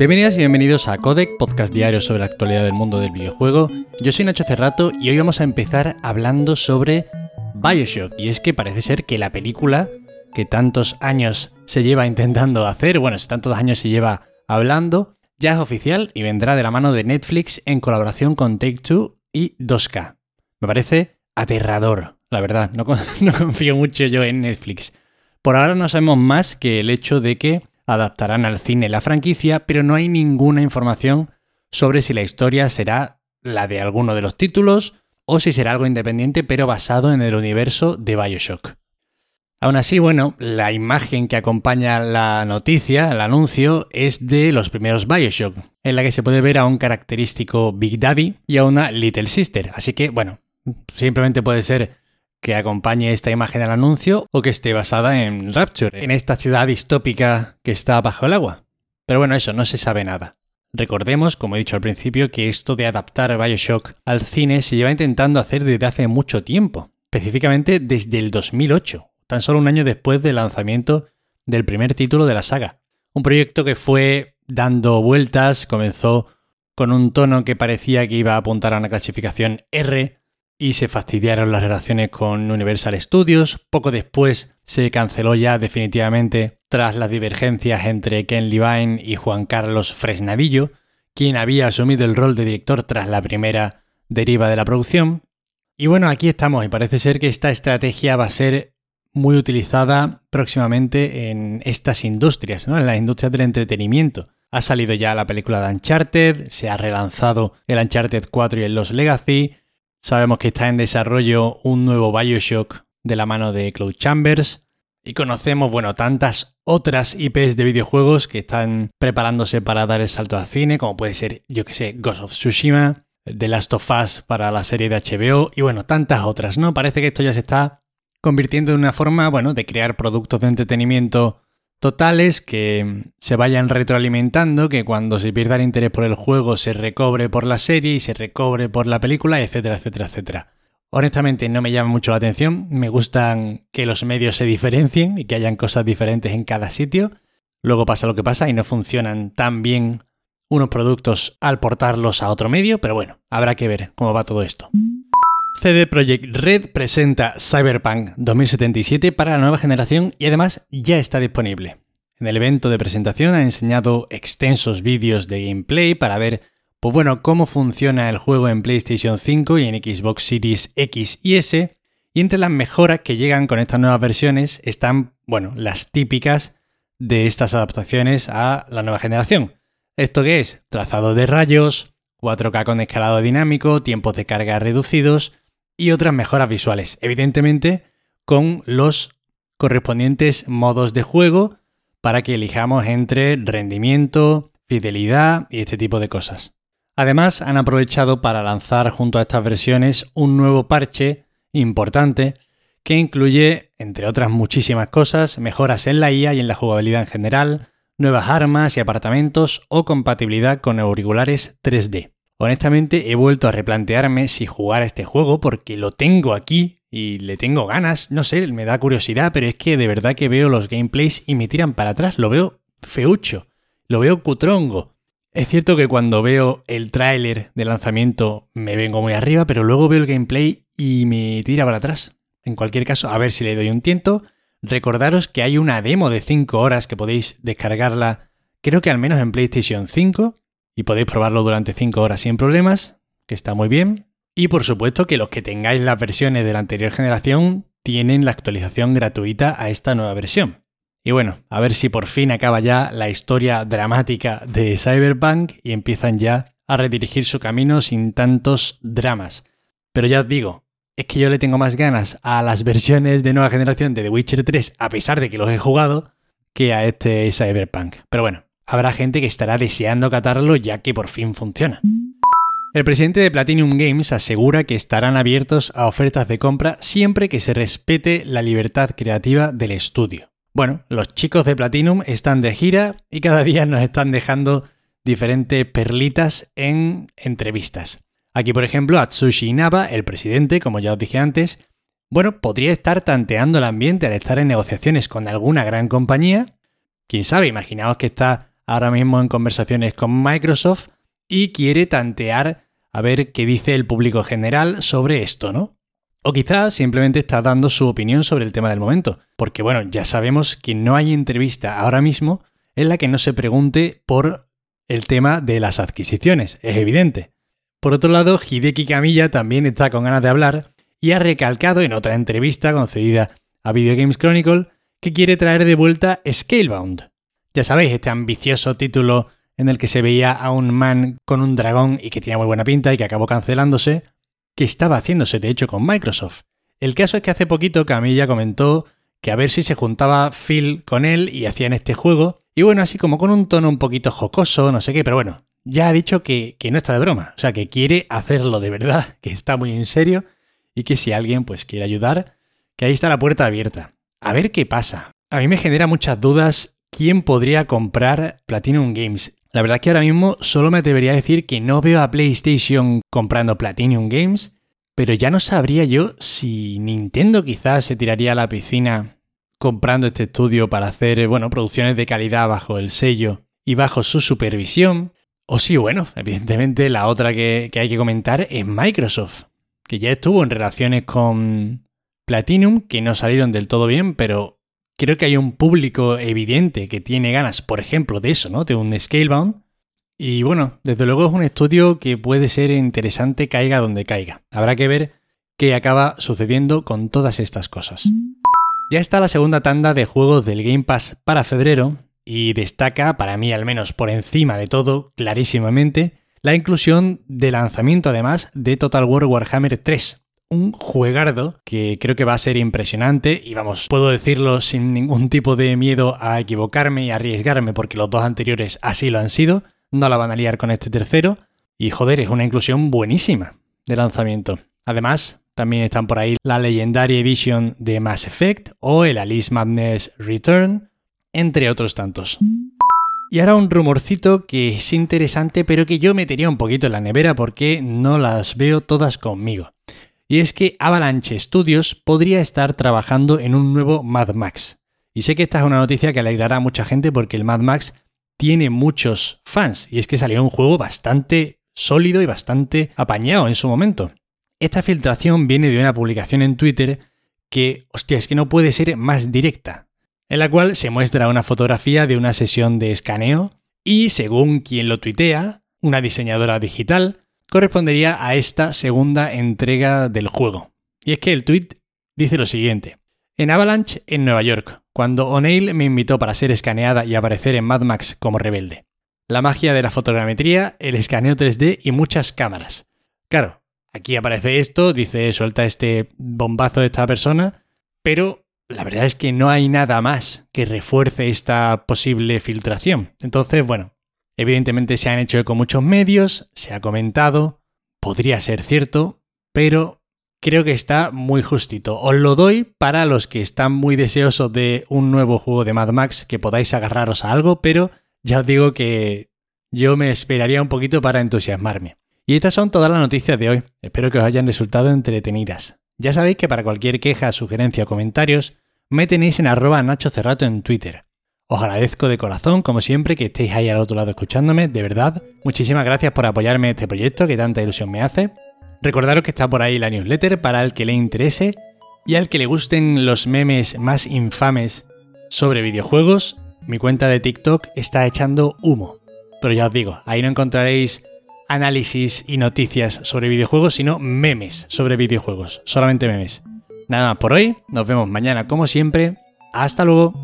Bienvenidas y bienvenidos a Codec, podcast diario sobre la actualidad del mundo del videojuego. Yo soy Nacho Cerrato y hoy vamos a empezar hablando sobre Bioshock. Y es que parece ser que la película que tantos años se lleva intentando hacer, bueno, tantos años se lleva hablando, ya es oficial y vendrá de la mano de Netflix en colaboración con Take Two y 2K. Me parece aterrador, la verdad. No confío mucho yo en Netflix. Por ahora no sabemos más que el hecho de que adaptarán al cine la franquicia, pero no hay ninguna información sobre si la historia será la de alguno de los títulos o si será algo independiente pero basado en el universo de Bioshock. Aún así, bueno, la imagen que acompaña la noticia, el anuncio, es de los primeros Bioshock, en la que se puede ver a un característico Big Daddy y a una Little Sister. Así que, bueno, simplemente puede ser que acompañe esta imagen al anuncio o que esté basada en Rapture, en esta ciudad distópica que está bajo el agua. Pero bueno, eso no se sabe nada. Recordemos, como he dicho al principio, que esto de adaptar Bioshock al cine se lleva intentando hacer desde hace mucho tiempo, específicamente desde el 2008, tan solo un año después del lanzamiento del primer título de la saga. Un proyecto que fue dando vueltas, comenzó con un tono que parecía que iba a apuntar a una clasificación R, y se fastidiaron las relaciones con Universal Studios. Poco después se canceló ya definitivamente tras las divergencias entre Ken Levine y Juan Carlos Fresnadillo, quien había asumido el rol de director tras la primera deriva de la producción. Y bueno, aquí estamos y parece ser que esta estrategia va a ser muy utilizada próximamente en estas industrias, ¿no? en las industrias del entretenimiento. Ha salido ya la película de Uncharted, se ha relanzado el Uncharted 4 y el Los Legacy, Sabemos que está en desarrollo un nuevo Bioshock de la mano de Cloud Chambers. Y conocemos, bueno, tantas otras IPs de videojuegos que están preparándose para dar el salto al cine, como puede ser, yo que sé, Ghost of Tsushima, The Last of Us para la serie de HBO y bueno, tantas otras, ¿no? Parece que esto ya se está convirtiendo en una forma, bueno, de crear productos de entretenimiento totales que se vayan retroalimentando, que cuando se pierda el interés por el juego se recobre por la serie y se recobre por la película, etcétera, etcétera, etcétera. Honestamente no me llama mucho la atención, me gustan que los medios se diferencien y que hayan cosas diferentes en cada sitio. Luego pasa lo que pasa y no funcionan tan bien unos productos al portarlos a otro medio, pero bueno, habrá que ver cómo va todo esto. CD Projekt Red presenta Cyberpunk 2077 para la nueva generación y además ya está disponible. En el evento de presentación ha enseñado extensos vídeos de gameplay para ver pues bueno, cómo funciona el juego en PlayStation 5 y en Xbox Series X y S. Y entre las mejoras que llegan con estas nuevas versiones están, bueno, las típicas de estas adaptaciones a la nueva generación. ¿Esto qué es? Trazado de rayos, 4K con escalado dinámico, tiempos de carga reducidos, y otras mejoras visuales, evidentemente con los correspondientes modos de juego para que elijamos entre rendimiento, fidelidad y este tipo de cosas. Además, han aprovechado para lanzar junto a estas versiones un nuevo parche importante que incluye, entre otras muchísimas cosas, mejoras en la IA y en la jugabilidad en general, nuevas armas y apartamentos o compatibilidad con auriculares 3D. Honestamente he vuelto a replantearme si jugar a este juego porque lo tengo aquí y le tengo ganas, no sé, me da curiosidad, pero es que de verdad que veo los gameplays y me tiran para atrás, lo veo feucho, lo veo cutrongo. Es cierto que cuando veo el tráiler de lanzamiento me vengo muy arriba, pero luego veo el gameplay y me tira para atrás. En cualquier caso, a ver si le doy un tiento. Recordaros que hay una demo de 5 horas que podéis descargarla, creo que al menos en PlayStation 5, y podéis probarlo durante 5 horas sin problemas, que está muy bien. Y por supuesto que los que tengáis las versiones de la anterior generación tienen la actualización gratuita a esta nueva versión. Y bueno, a ver si por fin acaba ya la historia dramática de Cyberpunk y empiezan ya a redirigir su camino sin tantos dramas. Pero ya os digo, es que yo le tengo más ganas a las versiones de nueva generación de The Witcher 3, a pesar de que los he jugado, que a este Cyberpunk. Pero bueno, habrá gente que estará deseando catarlo ya que por fin funciona. El presidente de Platinum Games asegura que estarán abiertos a ofertas de compra siempre que se respete la libertad creativa del estudio. Bueno, los chicos de Platinum están de gira y cada día nos están dejando diferentes perlitas en entrevistas. Aquí, por ejemplo, Atsushi Inaba, el presidente, como ya os dije antes, bueno, podría estar tanteando el ambiente al estar en negociaciones con alguna gran compañía. Quién sabe, imaginaos que está ahora mismo en conversaciones con Microsoft y quiere tantear a ver qué dice el público general sobre esto, ¿no? O quizás simplemente está dando su opinión sobre el tema del momento, porque bueno, ya sabemos que no hay entrevista ahora mismo en la que no se pregunte por el tema de las adquisiciones, es evidente. Por otro lado, Hideki Kamiya también está con ganas de hablar y ha recalcado en otra entrevista concedida a Video Games Chronicle que quiere traer de vuelta Scalebound. Ya sabéis, este ambicioso título en el que se veía a un man con un dragón y que tenía muy buena pinta y que acabó cancelándose, que estaba haciéndose de hecho con Microsoft. El caso es que hace poquito Camilla comentó que a ver si se juntaba Phil con él y hacían este juego, y bueno, así como con un tono un poquito jocoso, no sé qué, pero bueno, ya ha dicho que, que no está de broma, o sea, que quiere hacerlo de verdad, que está muy en serio, y que si alguien pues quiere ayudar, que ahí está la puerta abierta. A ver qué pasa. A mí me genera muchas dudas quién podría comprar Platinum Games. La verdad es que ahora mismo solo me atrevería a decir que no veo a PlayStation comprando Platinum Games, pero ya no sabría yo si Nintendo quizás se tiraría a la piscina comprando este estudio para hacer, bueno, producciones de calidad bajo el sello y bajo su supervisión. O si, bueno, evidentemente la otra que hay que comentar es Microsoft, que ya estuvo en relaciones con Platinum, que no salieron del todo bien, pero creo que hay un público evidente que tiene ganas, por ejemplo, de eso, ¿no? De un Scalebound. Y bueno, desde luego es un estudio que puede ser interesante caiga donde caiga. Habrá que ver qué acaba sucediendo con todas estas cosas. Ya está la segunda tanda de juegos del Game Pass para febrero y destaca, para mí al menos por encima de todo, clarísimamente, la inclusión de lanzamiento además de Total War Warhammer 3, un juegardo que creo que va a ser impresionante y vamos, puedo decirlo sin ningún tipo de miedo a equivocarme y arriesgarme porque los dos anteriores así lo han sido, no la van a liar con este tercero y joder, es una inclusión buenísima de lanzamiento. Además, también están por ahí la Legendary Edition de Mass Effect o el Alice Madness Return, entre otros tantos. Y ahora un rumorcito que es interesante, pero que yo metería un poquito en la nevera porque no las veo todas conmigo y es que Avalanche Studios podría estar trabajando en un nuevo Mad Max. Y sé que esta es una noticia que alegrará a mucha gente porque el Mad Max tiene muchos fans y es que salió un juego bastante sólido y bastante apañado en su momento. Esta filtración viene de una publicación en Twitter que, hostia, es que no puede ser más directa, en la cual se muestra una fotografía de una sesión de escaneo y, según quien lo tuitea, una diseñadora digital correspondería a esta segunda entrega del juego. Y es que el tweet dice lo siguiente. En Avalanche, en Nueva York, cuando O'Neill me invitó para ser escaneada y aparecer en Mad Max como rebelde. La magia de la fotogrametría, el escaneo 3D y muchas cámaras. Claro, aquí aparece esto, dice suelta este bombazo de esta persona, pero la verdad es que no hay nada más que refuerce esta posible filtración. Entonces, bueno, Evidentemente se han hecho con muchos medios, se ha comentado, podría ser cierto, pero creo que está muy justito. Os lo doy para los que están muy deseosos de un nuevo juego de Mad Max, que podáis agarraros a algo, pero ya os digo que yo me esperaría un poquito para entusiasmarme. Y estas son todas las noticias de hoy. Espero que os hayan resultado entretenidas. Ya sabéis que para cualquier queja, sugerencia o comentarios, me tenéis en arroba Nacho Cerrato en Twitter. Os agradezco de corazón, como siempre, que estéis ahí al otro lado escuchándome, de verdad. Muchísimas gracias por apoyarme en este proyecto que tanta ilusión me hace. Recordaros que está por ahí la newsletter para el que le interese y al que le gusten los memes más infames sobre videojuegos. Mi cuenta de TikTok está echando humo. Pero ya os digo, ahí no encontraréis análisis y noticias sobre videojuegos, sino memes sobre videojuegos. Solamente memes. Nada más por hoy, nos vemos mañana como siempre. Hasta luego.